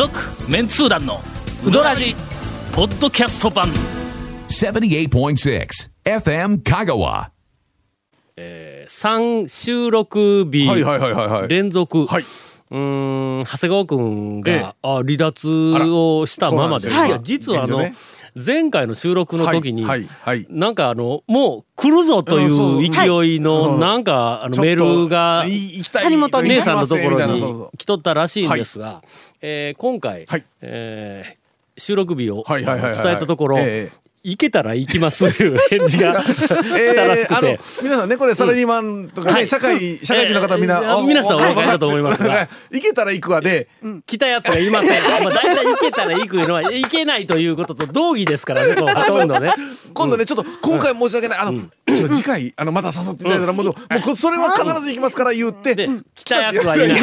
続メンツー団のウドラジポッドキャスト版。78.6 FM Kagawa. 3収録日。はいはいはいはいはい。連続、はい。うーん長谷川君が、ええ。あ離脱をしたままで。あらそうなんですよ。いや実はあの、現状ね前回の収録の時に、はいはい。はいなんかあのもう来るぞという勢いの、はいなんかあのメールが谷本姉さんのところに来とったらしいんですが、えー今回、はい。えー収録日を伝えたところ、ええ行けたら行きますという返事が来たらしくあのて。皆さんねこれサラリーマンとかね、はい社会社会人の方みんな、えー皆さんお分かりだと思いますが行けたら行くわで、来たやつがいません。まあ、大体行けたら行くのは、行けないということと同義ですからね、ほとんどね。今度ねちょっと今回申し訳ないあの、ちょっと次回あのまた誘っていただいたらもう,、もうこそれは必ず行きますから言って、で、来たやつはいない。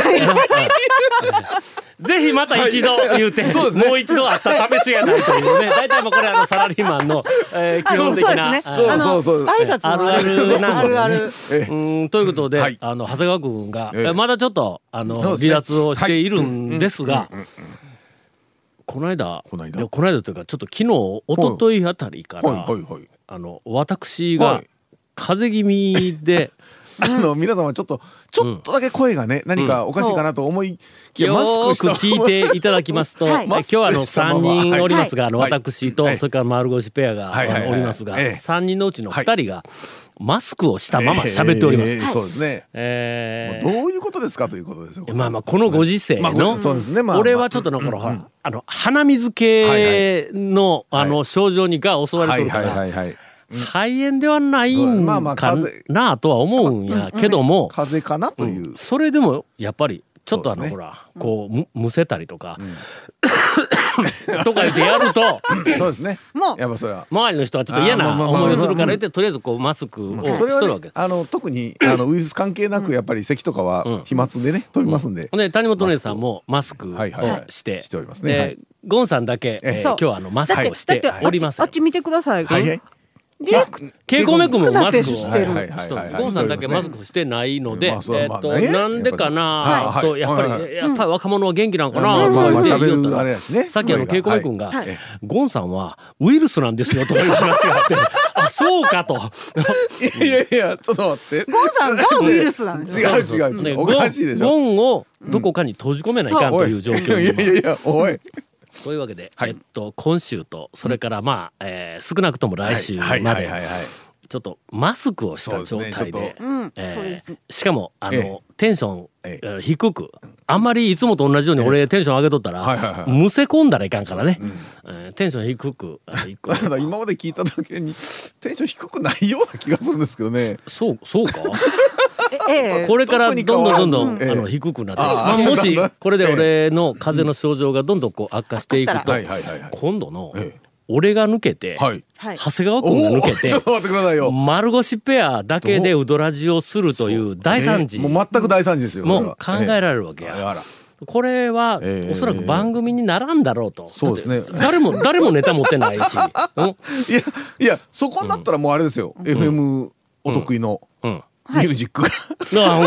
ぜひまた一度言うて、そうですね。もう一度あった試しがないというね。大体もうこれあのサラリーマンの、えー基本的な。ね。あそうそうそう。挨拶のあるあるな。んでねあるある。ええ。うんということで、はい。あの長谷川君が、ええ。まだちょっとあの、ね。離脱をしているんですが、この間この間い。やこの間というかちょっと昨日一昨日あたりから、はいはいはいあの私がはい風邪気味で、あの皆様ちょっとちょっとだけ声がね、何かおかしいかなと思いきや、よマスした聞いていただきますと、はい。まあ今日はあのマスクしたまま。3人おりますが、あのはい。私と、はい。それから丸腰ペアが、おりますが、ええ。3人のうちの2人がマスクをしたまま喋っております。ええ。そうですね、えー。どういうことですかということですよまあまあこのご時世まあの、こそうですね。まあ俺はちょっとのこの、あの鼻水系の、はいあの症状にが襲われてるから、はいはいはいはい肺炎ではないんまあまあか風邪なとは思うんやけども、風邪かなという、それでもやっぱりちょっとあの、ほらこうむむせたりとか、とか言ってやると。そうですね。もう。やっぱそれは。周りの人はちょっと嫌な思いをするから言ってとりあえずこうマスクをしそれはねとるわけ。あの特にあの ウイルス関係なくやっぱり咳とかは飛沫でね飛びますんで、で谷本姉さんもマスクをはいはいはい。して。しておりますね。ではい。ゴンさんだけ、えー今日はあのマスクをしておりません。あっち見てください。はいはいディレク稽古目君もマスクをしてるゴンさんだけマスクしてないので、えっと、なんでかなはいとやっぱり、やっぱり若者は元気なんかなとか言ったさっきあの稽声が古目君が、はい。ゴンさんはウイルスなんですよとかいう話があって。あそうかと。いやいやちょっと待って。ゴンさんがウイルスなんです違よ。う違う。違ねうおかしいでしょ。ゴンをどこかに閉じ込めないかんという状況いやいやおいというわけで、はい。えっと、今週とそれからまあ、えー少なくとも来週までちょっとマスクをした状態ですねえー。しかもあの、えテンション、ええ。ー低くあんまりいつもと同じように俺テンション上げとったら、はいはいはい。むせ込んだらいかんからね、えーテンション低く だ今まで聞いただけにテンション低くないような気がするんですけどね。そうそうか？ええこれからどんどんどんどん、あの低くなって、あまもし これで俺の風邪の症状がどんどんこう悪化していくと、悪化したら。はいはいはいはい。今度のええ。俺が抜けて、はい。はい。長谷川お君がお抜けてちょっと待ってくださいよ。丸腰ペアだけでウドラジをするという大惨事。えーもう全く大惨事ですよもう考えられれるわけや。これはええ。おそらく番組にならんだろうと。そうですね。誰も誰もネタ持ってないし。う んいやいやそこになったらもうあれですよ。FM お得意の。うん。ミュージック。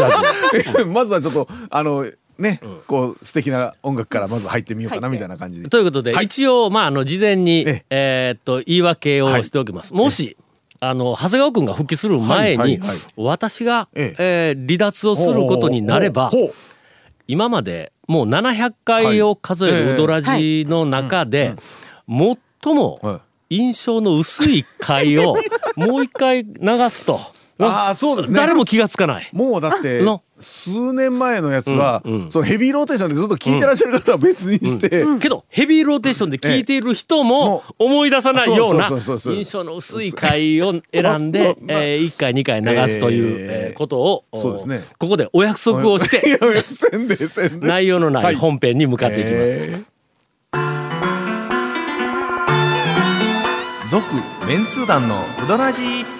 が。まずはちょっとあのねこう素敵な音楽からまず入ってみようかなみたいな感じで。ということで、はい。一応まああの事前にええ。ーっと言い訳をしておきます。もしあの長谷川君が復帰する前にはいはいはい。私がええ。ー離脱をすることになれば今までもう700回を数えるウドラジの中で最もは印象の薄い回を もう一回流すとああそうですね。誰も気がつかない。もうだっての。数年前のやつは、うんうん。そのヘビーローテーションでずっと聞いてらっしゃる方は別にして、けどヘビーローテーションで聞いている人もええ。思い出さないような印象の薄い回を選んで、えー、1回2回流すという、えええーことを、そうですね。ここでお約束をしいてや いやせんでせんで内容のなはい。い本編に向かっていきます。え続メンツー団のウドラジー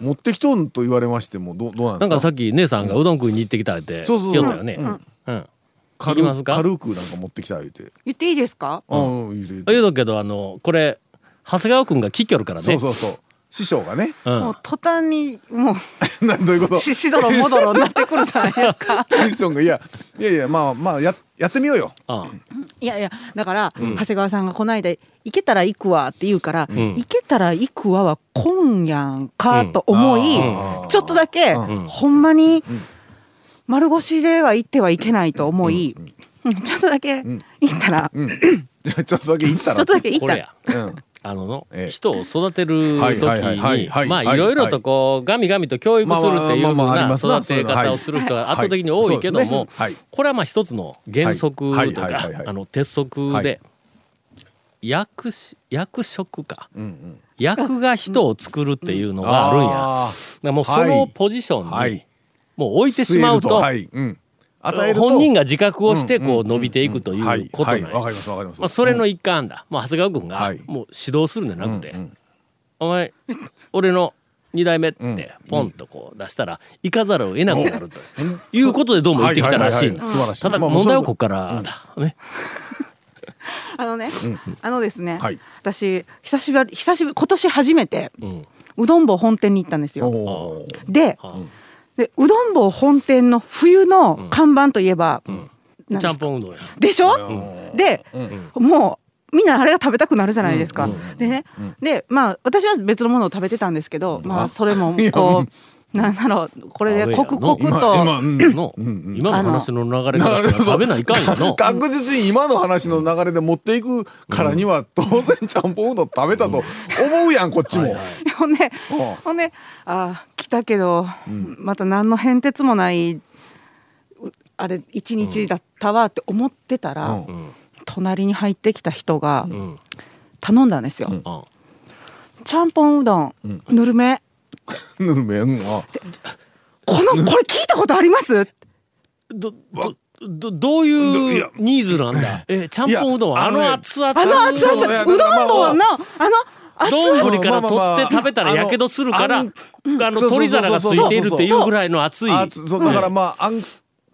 持ってきとんと言われましてもどうどうなんですか？なんかさっき姉さんがうどん食いに行ってきたってそうそうそう。言ったよね。うん。軽行きますか？軽くなんか持ってきた言うて。言っていいですか？あうん言うて言うて。言うとくけどあのこれ長谷川君が聞きよるからね。そうそうそう。師匠がね。うん。もう途端にもう などういうこと？ししどろもどろになってくるじゃないですか。テンションがいやいやいやまあまあややってみようよ。あいやいやだから、長谷川さんがこの間「行けたら行くわ」って言うから「ん。行けたら行くわ」は今やんかと思い、うん。ちょっとだけ、ん。ほんまに丸腰では行ってはいけないと思い、うん。ちょっとだけ行ったら、うん。ちょっとだけ言 ったら。ちょっとだけ行った。これらあの人を育てる時にまあいろいろとこうガミガミと教育するっていうふうな育て方をする人が圧倒的に多いけどもこれはまあ一つの原則とかあの鉄則はい。で役し役職か。役が人を作るっていうのがあるんや。もうそのポジションにもう置いてしまうと与えると。本人が自覚をしてこう伸びていくといはいうことなわかりますわかります。まあ、それの一環だ、もう長谷川君がはい。もう指導するんじゃなくて、うんうんお前俺の2代目っうん。てポンとこう出したら行かざるを得なくなるということでどうも言ってきたらしいんだ。ただまあ問題はここからだ、ね、あのね、あのですね、はい。私久しぶり久しぶり今年初めてうん。うどん坊本店に行ったんですよ。ではでうどん坊本店の冬の看板といえば、ちゃんぽんうどんや。でしょ、で、もうみんなあれが食べたくなるじゃないですか。うん。でね、でまあ私は別のものを食べてたんですけど、まあそれもこうなんだろうこれであ刻々今と。今うん の、今の話の流れか食べないかんよの。確実に今の話の流れで持っていくからには当然ちゃんぽんうどん食べたと思うやんこっちも。はいはい。ほんでうん。ほんであー来たけど、また何の変哲もないうあれ一日だったわって思ってたら、うん。うん隣に入ってきた人がうん。頼んだんですよ。あちゃんぽんうどん、ぬるめぬるめうんあこのこれ聞いたことあります？どどどどういうニーズなんだ？えちゃんぽんうどんは？あの熱々あの熱々うどんのあのどんぐりから取って食べたらやけどするからあの鳥皿がついているっていうぐらいの熱い。そうだからまああん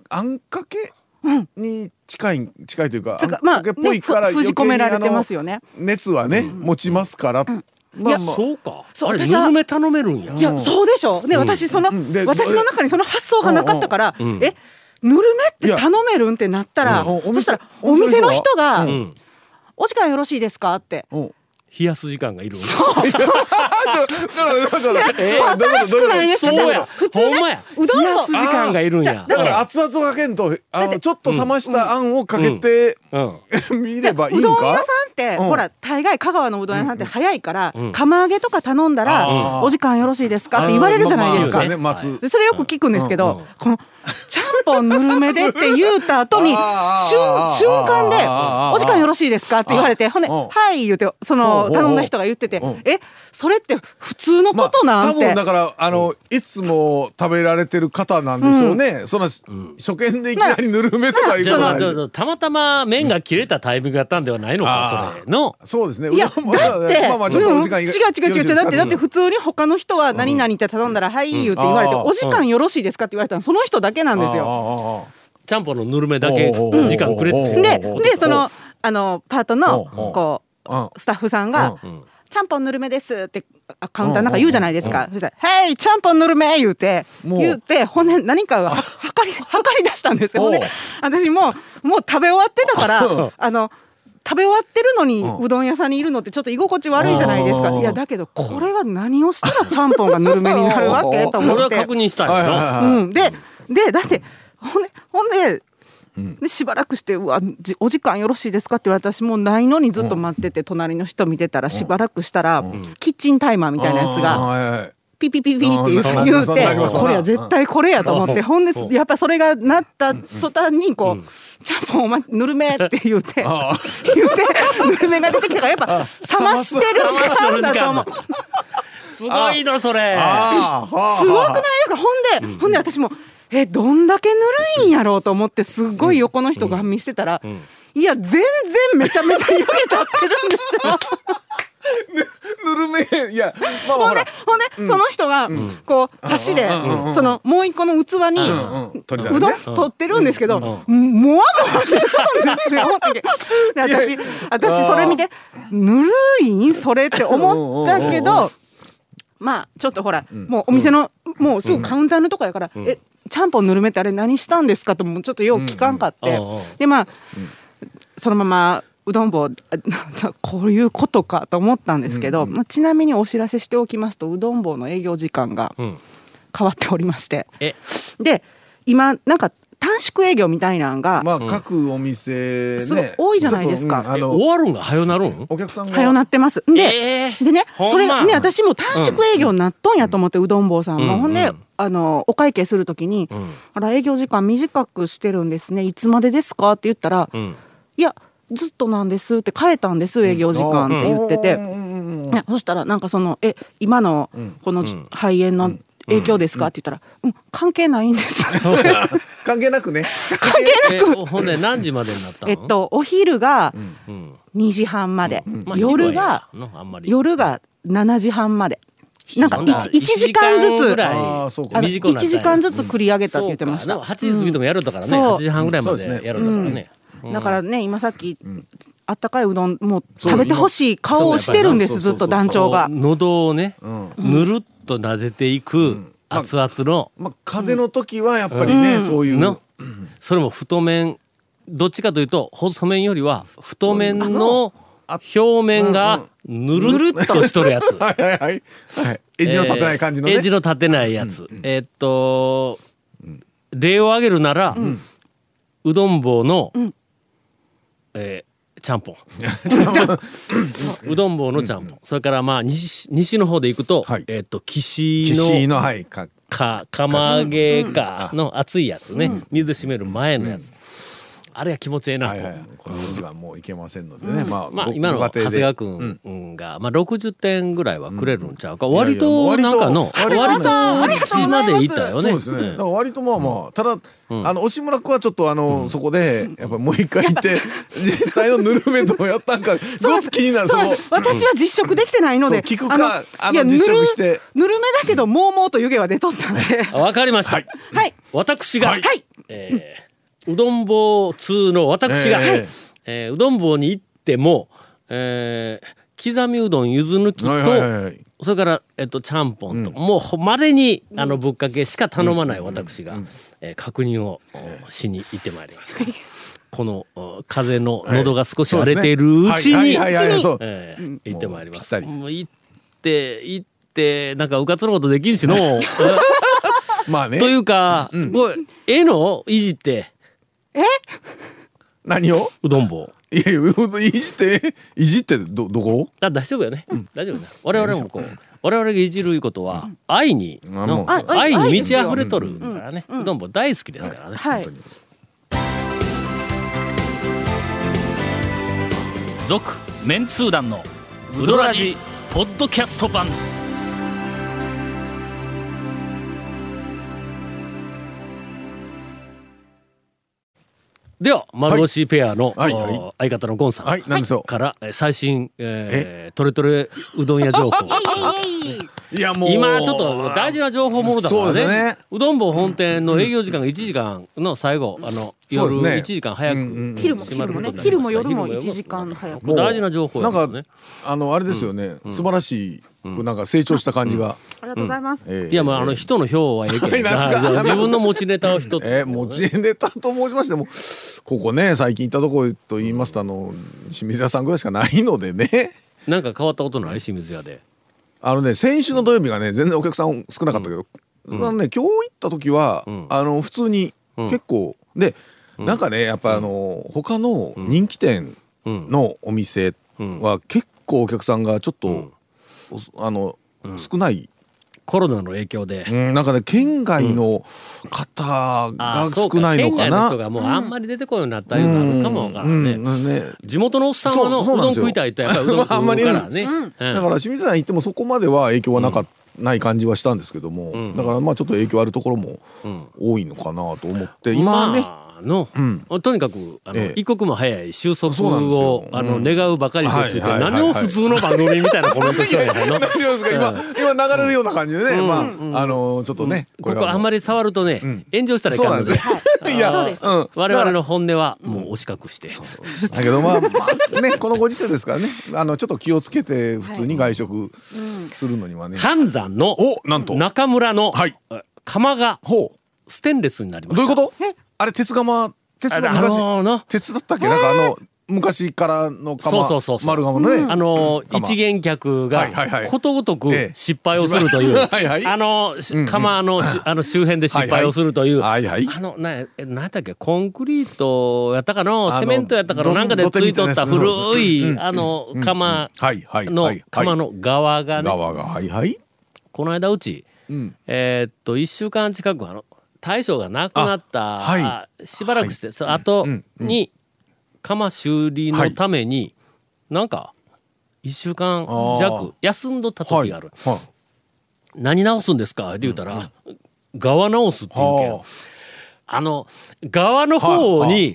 あんかけに近い近いというかあんつかまあかけっぽいからねふ封じ込められてますよよね。熱はね持ちますから。まあまあそうか。あれそう私はぬるめ頼めるんや。いやそうでしょ。で私その私の中にその発想がなかったからうん。えぬるめって頼めるんってなったらうんおそしたらおお店の人人がうん「お時間よろしいですか?」って。う。ん冷やす時間がいるんやちょちょちょちょちょえ新しくないですかそう。や普通ねう。どん冷やす時間がいるんやだから熱々をかけんとあのちょっと冷ましたあんをかけてう。ん見ればいいんう。どん屋さんって、ほら大概香川のう。どん屋さんって早いから、釜揚げとか頼んだら、お時間よろしいですかって言われるじゃないですか。それよく聞くんですけど、このちゃんぽんぬるめでって言うた後に瞬間であー「お時間よろしいですか?」って言われてほんで「うんはい」言うてそうんうんの頼んだ人が言っててうん「えそれって普通のことなん?」多って分だからあのいつも食べられてる方なんでしょうね、その初見でいきなりぬるめとかいうじゃあことないじゃあじゃあたまたま麺が切れたタイミングだったんではないのかそれの。そうですね。いやうどんもだって、まあまあちょっとお時間うん違う違う違う違うだってだって普通に他の人は何々って頼んだら「はい」言うて言われて「あー。お時間よろしいですか?」って言われたの。その人だけなんですよ。よちゃんぽんのぬるめだけ時間くれって。ででそのあのパートのこうスタッフさんがうん。うん「ちゃんぽんぬるめです」ってあカウンターなんか言うじゃないですか。そしたら「はいちゃんぽんぬるめ」言うて言うてほんで何かがは測り測り出したんですよ。で私もうもう食べ終わってたからあの。食べ終わってるのにうどん屋さんにいるのってちょっと居心地悪いじゃないですか。うん。いやだけどこれは何をしたらちゃんぽんがぬるめになるわけと思って。これは確認したいはいはいよはいうん、ででだってほんでほんで,、でしばらくして「うわじお時間よろしいですか?」って言われたしもうないのにずっと待ってて、隣の人見てたらしばらくしたら、キッチンタイマーみたいなやつが。ピピピピって言うてこれは絶対これやと思ってうん。ほんでやっぱそれがなった途端にこう「ちゃんぽんお前ぬるめ」って言うてあ言うてぬるめが出てきたからやっぱ冷ましてる時間だと思う。すごいのそれすごくないですかほんで、ほんで私もえどんだけぬるいんやろうと思ってすごい横の人が見してたら、いや全然めちゃめちゃ湯気立ってるんですよ。ぬるめいやまあほら。ほんで、その人がこう箸でそのもう一個の器にうどん取ってるんですけど、もわもわ出てるんですよ。で私私それ見てぬるいんそれって思ったけど、まあちょっとほら、もうお店の、もうすぐカウンターのとこやから、えちゃんぽんぬるめってあれ何したんですかともちょっとよう聞かんかって、うんうんうん。でまあ、そのままうどん棒あ こういうことかと思ったんですけど、まあ、ちなみにお知らせしておきますとうどん棒の営業時間がうん。変わっておりまして、え？で今なんか短縮営業みたいなのが、まあ各お店すごいね多いじゃないですか。うんあの終わるんが早なるん？お客さんが。はよなってます。で、えー。でね、それね、私も短縮営業になっとんやと思って、うどん坊さんも。うんほんでうん、あの、お会計するときに、ん。あら、営業時間短くしてるんですね。いつまでですか？って言ったら、うん。いや、ずっとなんですって変えたんです、営業時間って言ってて。そしたらなんかその「え今のこの肺炎の影響ですか?」って言ったら「うん関係ないんです」関係なくね。えほんで何時までになったの？えっとお昼がうん。2時半まで、まあ夜が夜が7時半までなんかほんなら 1, 時間ずつ。ぐらい。あーそうか。あの1短くなったんや時間ずつ繰り上げたって言ってました、そうか。でも8時過ぎてもやるんだからね、そう。8時半ぐらいまでやるんだからね、だからね今さっき、あったかいうどんもう食べてほしい顔をしてるんですずっと団長が。喉をね、ん。ぬるっと撫でていく熱々の、まあ風の時はやっぱりねそういう。のそれも太麺。どっちかというと細麺よりは太麺の表面がぬるっとしとるやつ。はいはいはい。はい。エッジの立てない感じのね。えーエッジの立てないやつ。えーっと、例を挙げるなら、うどん棒の、えー ちゃんぽん。うどん棒のちゃんぽん。それからまあ西西の方で行くと、はい。えーっと岸岸ののはいかか釜揚げかの熱いやつね、水締める前のやつ、あれは気持ちええな。と。はいはい。この時間もういけませんのでね。まあごまあ今の長谷川君が、まあ60点ぐらいはくれるんちゃうか、いや割となんかの割と割とありがとうございまでいったよね。そうですね。だうん。から割とまあまあ、ただ、あの、押村君はちょっとあの、そこで、やっぱりもう一回行って、実際のぬるめとやったんか、ごつ気になる、そうです。私は実食できてないので、聞くかあの実食して。ぬるぬるめだけどもうもうと湯気は出とったんで。あわかりました。はい。はい。私が、はい。えーうどん棒通の私が、ええ。えーうどん棒に行っても、えー刻みうどんゆず抜きと、はいはいはい。はいそれから、えっと、ちゃんぽんと、もうまれにあのぶっかけしか頼まない私が、えー確認をおしに行ってまいります。このお風の喉が少し荒れているうちに、行ってまいります。もう行って行ってなんかうかつのことできんしの。まあね。というか、これええのいじって何を？うどん棒。いやいやうどんいじっていじってどどこあ大丈夫よね、大丈夫ね。我々もこう我々がいじるいうことは愛にうあ愛に満ち愛溢れとるからね。うどん棒大好きですからね。はい。続メンツー団のウドラジポッドキャスト版では丸腰ペアの、はいはい。お相方のゴンさん、はい何でしょう？からえー最新、えー、トレトレうどん屋情報。いやもう。今ちょっと大事な情報ものだからね。そうですね。うどん棒本店の営業時間が1時間の最後あの夜そうですね。1時間早く昼も閉まる昼もね。昼も夜も昼1時間早く。もう大事な情報やなんかあのあれですよね。素晴らしいなんか成長した感じが。ありがとうございます、ええ。いやまああの人の票はええけど。自分の持ちネタを一つ、えー、持ちネタと申しましてもここね最近行ったところと言いますとあの清水屋さんぐらいしかないのでね。なんか変わったことない？清水屋で。あのね先週の土曜日がね全然お客さん少なかったけど、あのね今日行った時は、ん。あの普通に結構、でなんかねやっぱあの他の人気店のお店は結構お客さんがちょっと、おあの、少ない、コロナの影響で、うん、なんかね県外の方あが少ないのかな。県外の人。がもうあんまり出てこんようになったいうのあるかもわからんね、うん。うん。ね。地元のおっさんはのうどん食いたいとやっぱりうどん食う あんまりからね、うん。だから清水屋行ってもそこまでは影響はなかっない感じはしたんですけども、だからまあちょっと影響あるところも多いのかなと思って。今はね、まあの、とにかくあの、ええ。一刻も早い収束そうなんあの、うん。願うばかりですって、はいはい何を普通の番組みたいなコメントしてるんやろ何をですか今今流れるような感じでね、まああのちょっとね、ここあんまりり触るとね、炎上したらいかんので。い。やそうです。うん。我々の本音はもう押し隠して、だけどまあ、まあ、ね このご時世ですからね。あのちょっと気をつけて普通に外食するのにはね、半山のおなんと。中村の、はい。え窯がほう。ステンレスになりました。どういうこと？あれ鉄釜鉄のあ昔、のーな。鉄だったっけ？なんかあの昔からの釜。そうそうそうそう。丸釜のね、あの釜。一元客がことごとくええ。失敗をするという、はいはい。あのし釜のしあの周辺で失敗をするという、はいはい。あのなえなんだっけ？コンクリートやったかのあのセメントやったかのどなんかでついとった古いうん。あの釜のはい釜の側がね。側が。はいはい。この間うちうん。えーっと1週間近くあの大将が亡くなった、あはい。あしばらくして、その後うんうん。に釜修理のために、なんか1週間弱休んどった時がある、はい何直すんですか？って言うたら、側直すって言うけん。はあ。の側の方に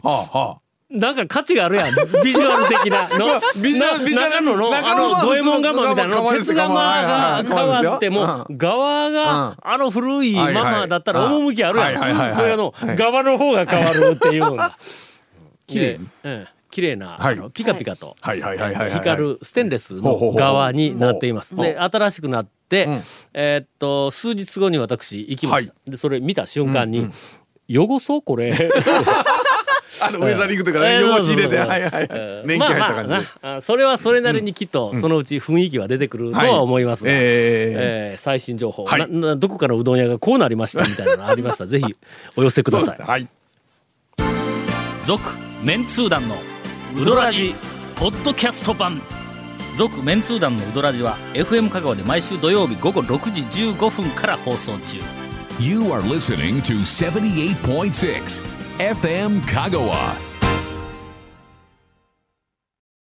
なんか価値があるやん。ビジュアル的な。のビジュアルなビジュアル中野のあの五右衛門釜みたいなの鉄釜が変わっても側うん。があの古いままだったら趣あるやん。それの側の方が変わるっていうのが。綺麗に。綺麗なピカピカと。光るステンレスの側になっています。で新しくなって、ん。えーっと数日後に私行きました。でそれ見た瞬間に、汚そうこれ。あのウェザリングとかねえー汚し入れてはいはいはい。年季入った感じでまあまあな。あそれはそれなりにきっとそのうち雰囲気は出てくるとは思いますが、はいええー。最新情報、はい。ななどこかのうどん屋がこうなりましたみたいなのありましたら ぜひお寄せください。はい。続メンツー団のウドラジポッドキャスト版。続メンツー団のウドラジは FM 香川で毎週土曜日午後6時15分から放送中。You are listening to 78.6 FM Kagawa.